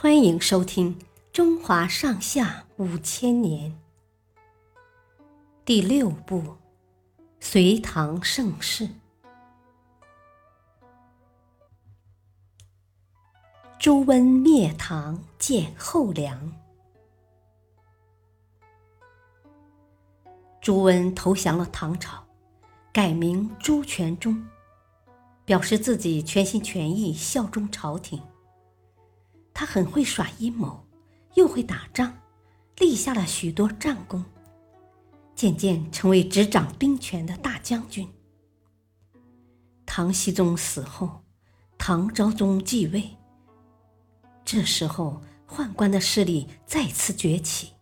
欢迎收听《中华上下五千年》第六部《隋唐盛世》。朱温灭唐，建后梁。朱温投降了唐朝，改名朱全忠，表示自己全心全意效忠朝廷。他很会耍阴谋，又会打仗，立下了许多战功，渐渐成为执掌兵权的大将军。唐僖宗死后，唐昭宗继位。这时候，宦官的势力再次崛起，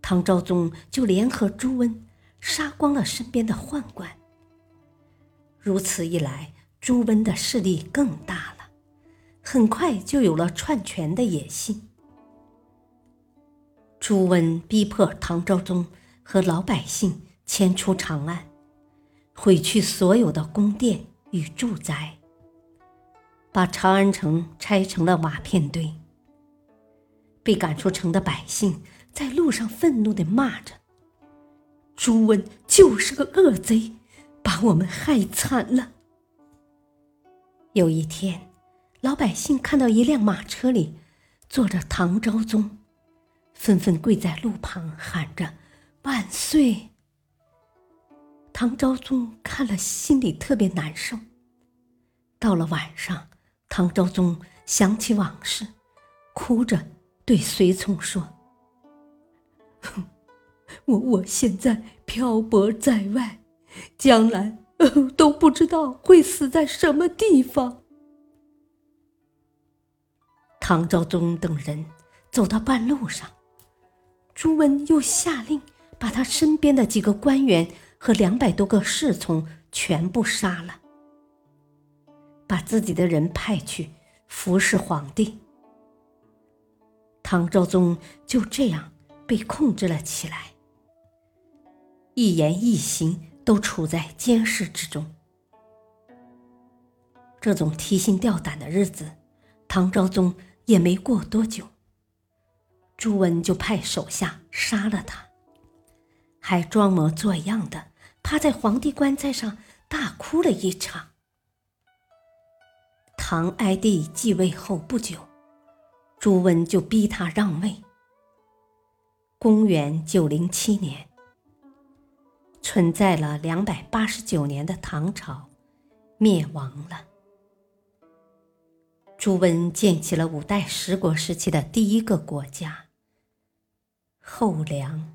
唐昭宗就联合朱温，杀光了身边的宦官。如此一来，朱温的势力更大。很快就有了篡权的野心。朱温逼迫唐昭宗和老百姓迁出长安，毁去所有的宫殿与住宅，把长安城拆成了瓦片堆。被赶出城的百姓在路上愤怒地骂着：“朱温就是个恶贼，把我们害惨了。”有一天。老百姓看到一辆马车里坐着唐昭宗，纷纷跪在路旁喊着“万岁”。唐昭宗看了心里特别难受。到了晚上，唐昭宗想起往事，哭着对随从说：“哼 我我现在漂泊在外，将来都不知道会死在什么地方。”唐昭宗等人走到半路上，朱温又下令把他身边的几个官员和两百多个侍从全部杀了，把自己的人派去服侍皇帝。唐昭宗就这样被控制了起来，一言一行都处在监视之中。这种提心吊胆的日子，唐昭宗。也没过多久，朱温就派手下杀了他，还装模作样的趴在皇帝棺材上大哭了一场。唐哀帝继位后不久，朱温就逼他让位。公元九零七年，存在了两百八十九年的唐朝灭亡了。朱温建起了五代十国时期的第一个国家——后梁，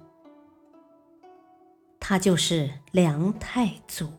他就是梁太祖。